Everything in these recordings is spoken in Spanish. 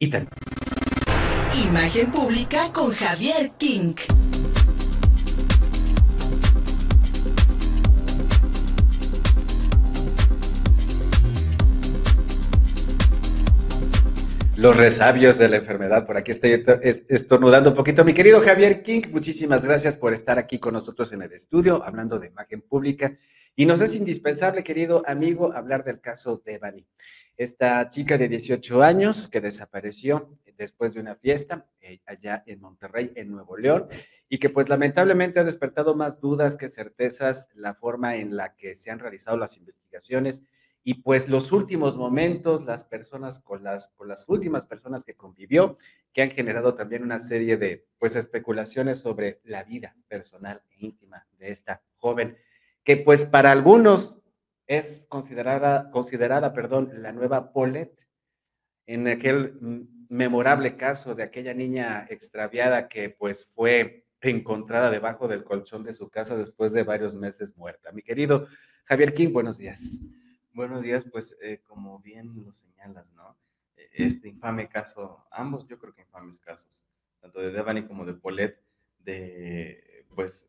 y también... Imagen pública con Javier King. los resabios de la enfermedad. Por aquí estoy estornudando un poquito. Mi querido Javier King, muchísimas gracias por estar aquí con nosotros en el estudio, hablando de imagen pública. Y nos es indispensable, querido amigo, hablar del caso de Bani. Esta chica de 18 años que desapareció después de una fiesta eh, allá en Monterrey, en Nuevo León, y que pues lamentablemente ha despertado más dudas que certezas la forma en la que se han realizado las investigaciones y pues los últimos momentos, las personas con las, con las últimas personas que convivió, que han generado también una serie de pues especulaciones sobre la vida personal e íntima de esta joven, que pues para algunos es considerada, considerada, perdón, la nueva Paulette, en aquel memorable caso de aquella niña extraviada que pues fue encontrada debajo del colchón de su casa después de varios meses muerta. Mi querido Javier King, buenos días. Buenos días, pues eh, como bien lo señalas, ¿no? E, este infame caso, ambos yo creo que infames casos, tanto de Devani como de Paulette, de pues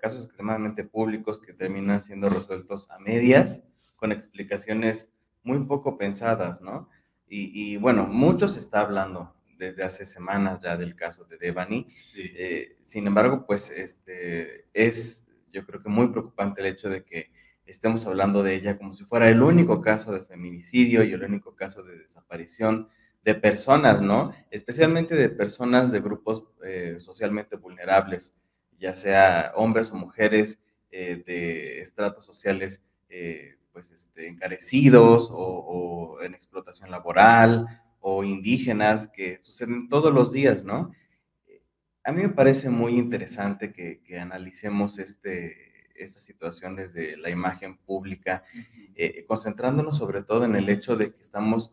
casos extremadamente públicos que terminan siendo resueltos a medias, con explicaciones muy poco pensadas, ¿no? Y, bueno, mucho se está hablando desde hace semanas ya del caso de Devani. Eh, sin embargo, pues este, es yo creo que muy preocupante el hecho de que estemos hablando de ella como si fuera el único caso de feminicidio y el único caso de desaparición de personas, ¿no? Especialmente de personas de grupos eh, socialmente vulnerables, ya sea hombres o mujeres eh, de estratos sociales eh, pues este, encarecidos o, en explotación laboral o indígenas que suceden todos los días, ¿no? A mí me parece muy interesante que, que analicemos este, esta situación desde la imagen pública, eh, concentrándonos sobre todo en el hecho de que estamos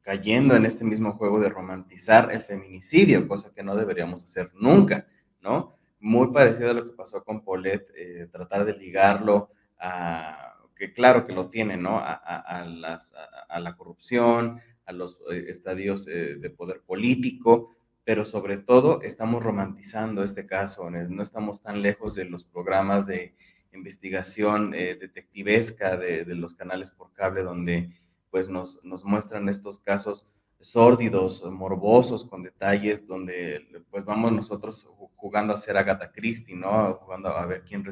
cayendo en este mismo juego de romantizar el feminicidio, cosa que no deberíamos hacer nunca, ¿no? Muy parecido a lo que pasó con Paulette, eh, tratar de ligarlo a, que claro que lo tiene, ¿no? A, las, a la corrupción, a los eh, estadios de poder político, pero sobre todo estamos romantizando este caso, no estamos tan lejos de los programas de investigación eh, detectivesca de, los canales por cable donde pues nos muestran estos casos sórdidos, morbosos, con detalles, donde pues vamos nosotros jugando a ser Agatha Christie, ¿no? Jugando a ver quién,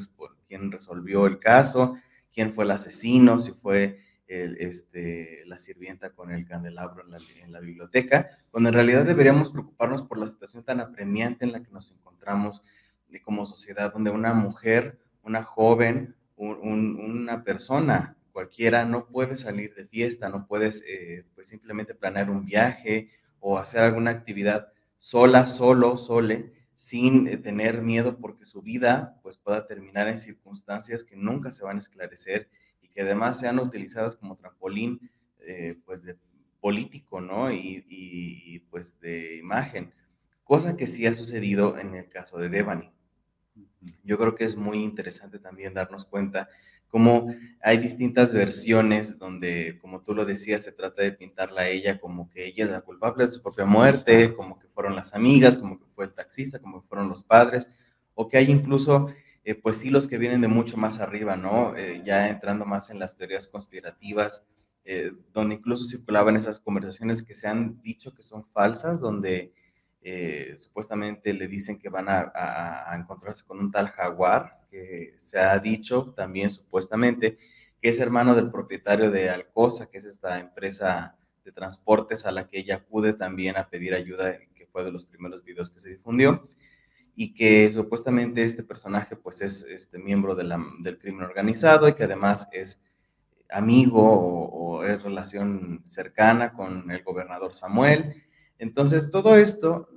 resolvió el caso, quién fue el asesino, si fue este, la sirvienta con el candelabro en la, biblioteca, cuando en realidad deberíamos preocuparnos por la situación tan apremiante en la que nos encontramos como sociedad, donde una mujer, una joven, una persona cualquiera no puede salir de fiesta, no puedes eh, pues simplemente planear un viaje o hacer alguna actividad sola, solo, sole, sin eh, tener miedo porque su vida pues pueda terminar en circunstancias que nunca se van a esclarecer que además sean utilizadas como trampolín, eh, pues, de político, ¿no? Y, pues, de imagen, cosa que sí ha sucedido en el caso de Devani. Yo creo que es muy interesante también darnos cuenta cómo hay distintas versiones donde, como tú lo decías, se trata de pintarla a ella como que ella es la culpable de su propia muerte, como que fueron las amigas, como que fue el taxista, como que fueron los padres, o que hay incluso eh, pues sí los que vienen de mucho más arriba, ¿no? Eh, ya entrando más en las teorías conspirativas, eh, donde incluso circulaban esas conversaciones que se han dicho que son falsas, donde supuestamente le dicen que van a, encontrarse con un tal jaguar, que se ha dicho también supuestamente que es hermano del propietario de Alcosa, que es esta empresa de transportes a la que ella acude también a pedir ayuda, que fue de los primeros videos que se difundió y que supuestamente este personaje pues es este miembro de del crimen organizado y que además es amigo o, es relación cercana con el gobernador Samuel. Entonces todo esto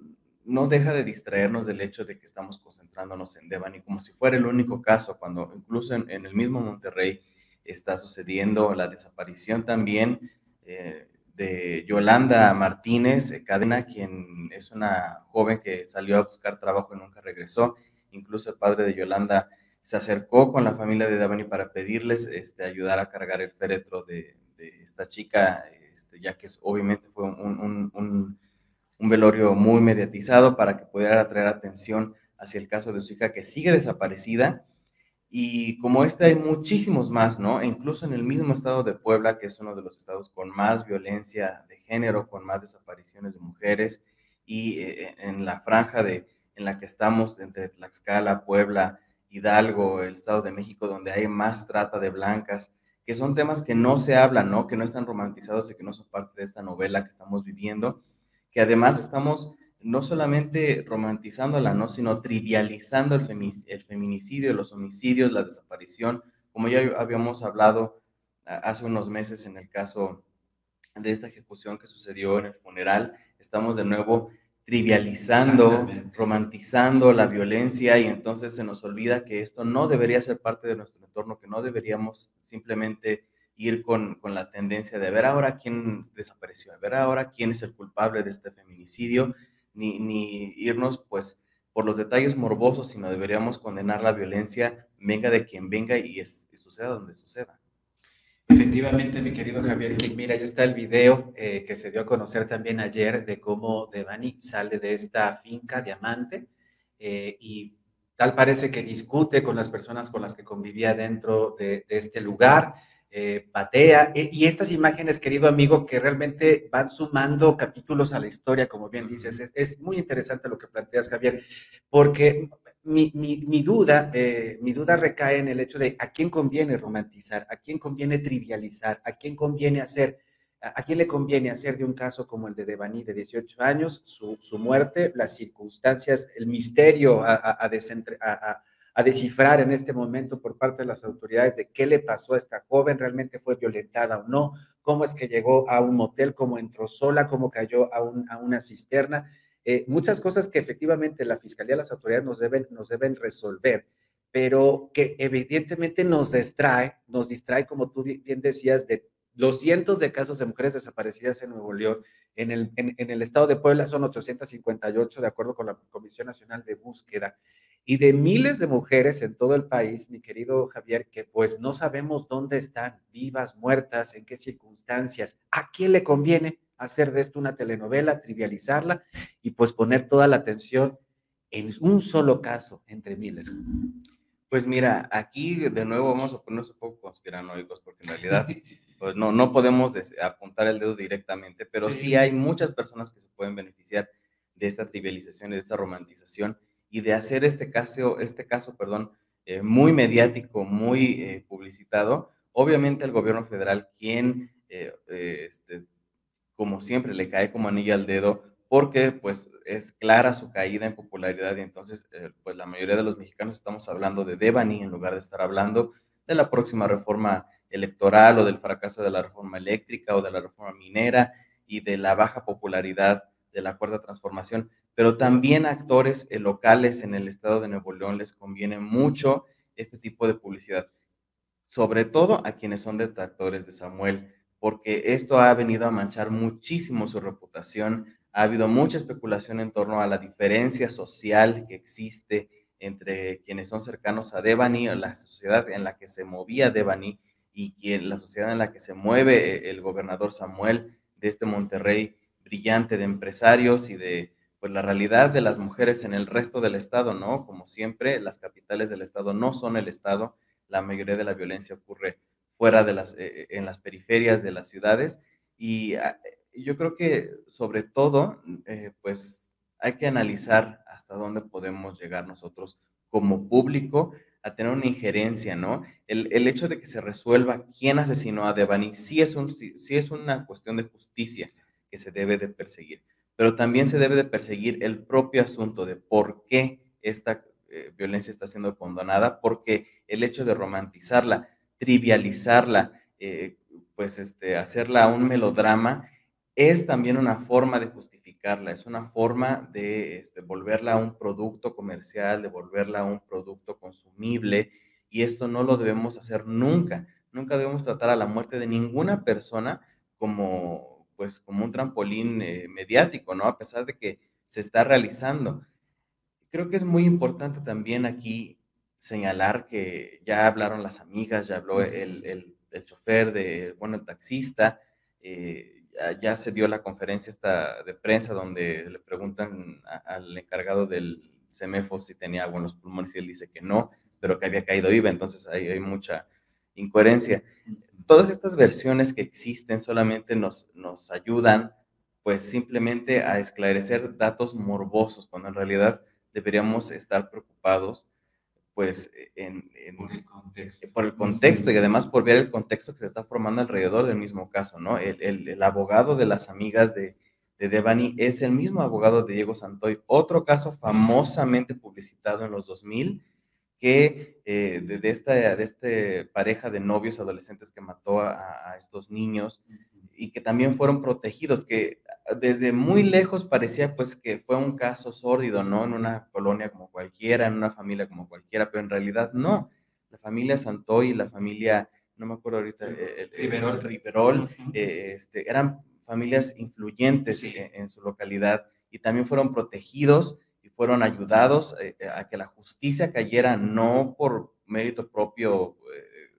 no deja de distraernos del hecho de que estamos concentrándonos en Devani como si fuera el único caso, cuando incluso en, el mismo Monterrey está sucediendo la desaparición también eh, de Yolanda Martínez eh, Cadena, quien es una joven que salió a buscar trabajo y nunca regresó. Incluso el padre de Yolanda se acercó con la familia de Davani para pedirles este, ayudar a cargar el féretro de, esta chica, este, ya que obviamente fue un velorio muy mediatizado para que pudiera atraer atención hacia el caso de su hija que sigue desaparecida. Y como este hay muchísimos más, ¿no? E incluso en el mismo estado de Puebla, que es uno de los estados con más violencia de género, con más desapariciones de mujeres, y eh, en la franja de, en la que estamos entre Tlaxcala, Puebla, Hidalgo, el Estado de México, donde hay más trata de blancas, que son temas que no se hablan, ¿no? Que no están romantizados y que no son parte de esta novela que estamos viviendo, que además estamos no solamente romantizándola, ¿no? Sino trivializando el, el feminicidio, los homicidios, la desaparición, como ya habíamos hablado hace unos meses en el caso de esta ejecución que sucedió en el funeral, estamos de nuevo trivializando, romantizando la violencia y entonces se nos olvida que esto no debería ser parte de nuestro entorno, que no deberíamos simplemente ir con, con, la tendencia de ver ahora quién desapareció, ver ahora quién es el culpable de este feminicidio, ni, ni irnos pues por los detalles morbosos, sino deberíamos condenar la violencia, venga de quien venga y, es, y suceda donde suceda. Efectivamente, mi querido Javier mira, ya está el video eh, que se dio a conocer también ayer de cómo Devani sale de esta finca diamante eh, y tal parece que discute con las personas con las que convivía dentro de, este lugar, eh, patea, y estas imágenes, querido amigo, que realmente van sumando capítulos a la historia, como bien dices, es, es muy interesante lo que planteas, Javier, porque mi, mi, duda, eh, mi duda recae en el hecho de a quién conviene romantizar, a quién conviene trivializar, a quién conviene hacer, a, quién le conviene hacer de un caso como el de Devani de 18 años, su, su muerte, las circunstancias, el misterio a, a, a, descifrar en este momento por parte de las autoridades de qué le pasó a esta joven, realmente fue violentada o no, cómo es que llegó a un motel, cómo entró sola, cómo cayó a, a una cisterna eh, muchas cosas que efectivamente la Fiscalía, las autoridades nos deben, nos deben resolver, pero que evidentemente nos distrae, nos distrae, como tú bien decías, de los cientos de casos de mujeres desaparecidas en Nuevo León. En el, en, el estado de Puebla son 858, de acuerdo con la Comisión Nacional de Búsqueda, y de miles de mujeres en todo el país, mi querido Javier, que pues no sabemos dónde están, vivas, muertas, en qué circunstancias, a quién le conviene hacer de esto una telenovela, trivializarla y pues poner toda la atención en un solo caso entre miles. Pues mira, aquí de nuevo vamos a ponernos un poco conspiranoicos porque en realidad pues no, no podemos apuntar el dedo directamente, pero sí. hay muchas personas que se pueden beneficiar de esta trivialización, de esta romantización y de hacer este caso, este caso, perdón, eh, muy mediático, muy eh, publicitado. Obviamente el gobierno federal, quien eh, este, como siempre, le cae como anillo al dedo porque pues es clara su caída en popularidad y entonces eh, pues la mayoría de los mexicanos estamos hablando de Devani en lugar de estar hablando de la próxima reforma electoral o del fracaso de la reforma eléctrica o de la reforma minera y de la baja popularidad de la cuarta transformación, pero también a actores eh, locales en el estado de Nuevo León les conviene mucho este tipo de publicidad, sobre todo a quienes son detractores de Samuel porque esto ha venido a manchar muchísimo su reputación. Ha habido mucha especulación en torno a la diferencia social que existe entre quienes son cercanos a Devani, la sociedad en la que se movía Devani y quien, la sociedad en la que se mueve eh, el gobernador Samuel de este Monterrey brillante de empresarios y de pues la realidad de las mujeres en el resto del estado, ¿no? Como siempre, las capitales del estado no son el estado, la mayoría de la violencia ocurre fuera de las, eh, en las periferias de las ciudades. Y ah, yo creo que sobre todo, eh, pues hay que analizar hasta dónde podemos llegar nosotros como público a tener una injerencia, ¿no? El, el hecho de que se resuelva quién asesinó a Devani sí es, un, sí, es una cuestión de justicia que se debe de perseguir, pero también se debe de perseguir el propio asunto de por qué esta eh, violencia está siendo condonada, porque el hecho de romantizarla trivializarla, eh, pues este, hacerla un melodrama, es también una forma de justificarla, es una forma de este, volverla a un producto comercial, de volverla a un producto consumible, y esto no lo debemos hacer nunca. Nunca debemos tratar a la muerte de ninguna persona como, pues, como un trampolín eh, mediático, ¿no? A pesar de que se está realizando. Creo que es muy importante también aquí señalar que ya hablaron las amigas, ya habló el, el, chofer, de, bueno, el taxista, eh, ya, se dio la conferencia esta de prensa donde le preguntan al encargado del CEMEFO si tenía agua en los pulmones y él dice que no, pero que había caído IVA, entonces ahí hay mucha incoherencia. Todas estas versiones que existen solamente nos, nos ayudan pues simplemente a esclarecer datos morbosos, cuando en realidad deberíamos estar preocupados pues en, por, el contexto. por el contexto y además por ver el contexto que se está formando alrededor del mismo caso, ¿no? El, el, abogado de las amigas de, de, Devani es el mismo abogado de Diego Santoy, otro caso famosamente publicitado en los 2000 que eh, de, esta de este pareja de novios adolescentes que mató a, a estos niños y que también fueron protegidos, que desde muy lejos parecía pues que fue un caso sórdido, ¿no? En una colonia como cualquiera, en una familia como cualquiera, pero en realidad no. La familia Santoy y la familia, no me acuerdo ahorita, el, Riverol, eh, este, eran familias influyentes en, su localidad y también fueron protegidos fueron ayudados eh, a que la justicia cayera no por mérito propio, eh,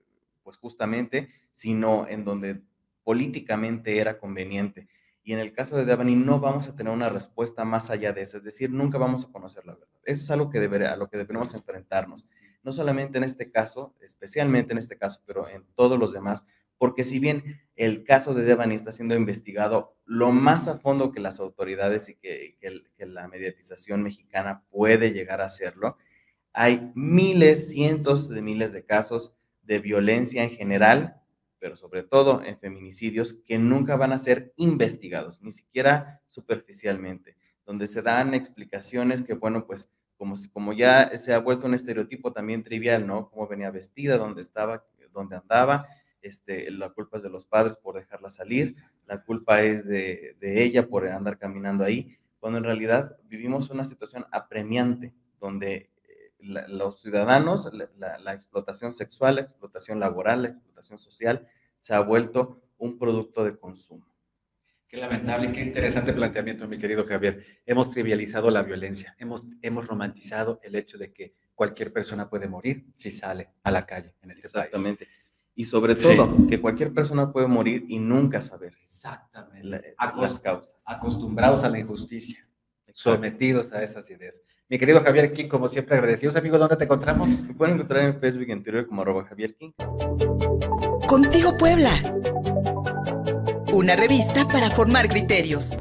pues justamente, sino en donde políticamente era conveniente. Y en el caso de Devani no vamos a tener una respuesta más allá de eso, es decir, nunca vamos a conocer la verdad. Eso es algo que a lo que debemos enfrentarnos, no solamente en este caso, especialmente en este caso, pero en todos los demás, porque si bien el caso de Devani está siendo investigado lo más a fondo que las autoridades y que, que la mediatización mexicana puede llegar a hacerlo, hay miles, cientos de miles de casos de violencia en general pero sobre todo en feminicidios que nunca van a ser investigados, ni siquiera superficialmente, donde se dan explicaciones que, bueno, pues como, como ya se ha vuelto un estereotipo también trivial, ¿no? Cómo venía vestida, dónde estaba, dónde andaba, este, la culpa es de los padres por dejarla salir, la culpa es de, de ella por andar caminando ahí, cuando en realidad vivimos una situación apremiante, donde eh, los ciudadanos, la, la, explotación sexual, la explotación laboral, la social se ha vuelto un producto de consumo. Qué lamentable, qué interesante planteamiento, mi querido Javier. Hemos trivializado la violencia, hemos, hemos romantizado el hecho de que cualquier persona puede morir si sale a la calle en este país. Exactamente. Y sobre todo, que cualquier persona puede morir y nunca saber Exactamente. las causas. Acostumbrados a la injusticia sometidos a esas ideas. Mi querido Javier King, como siempre, agradecidos, amigo. ¿Dónde te encontramos? Me pueden encontrar en Facebook en Twitter como arroba Javier King. Contigo Puebla. Una revista para formar criterios.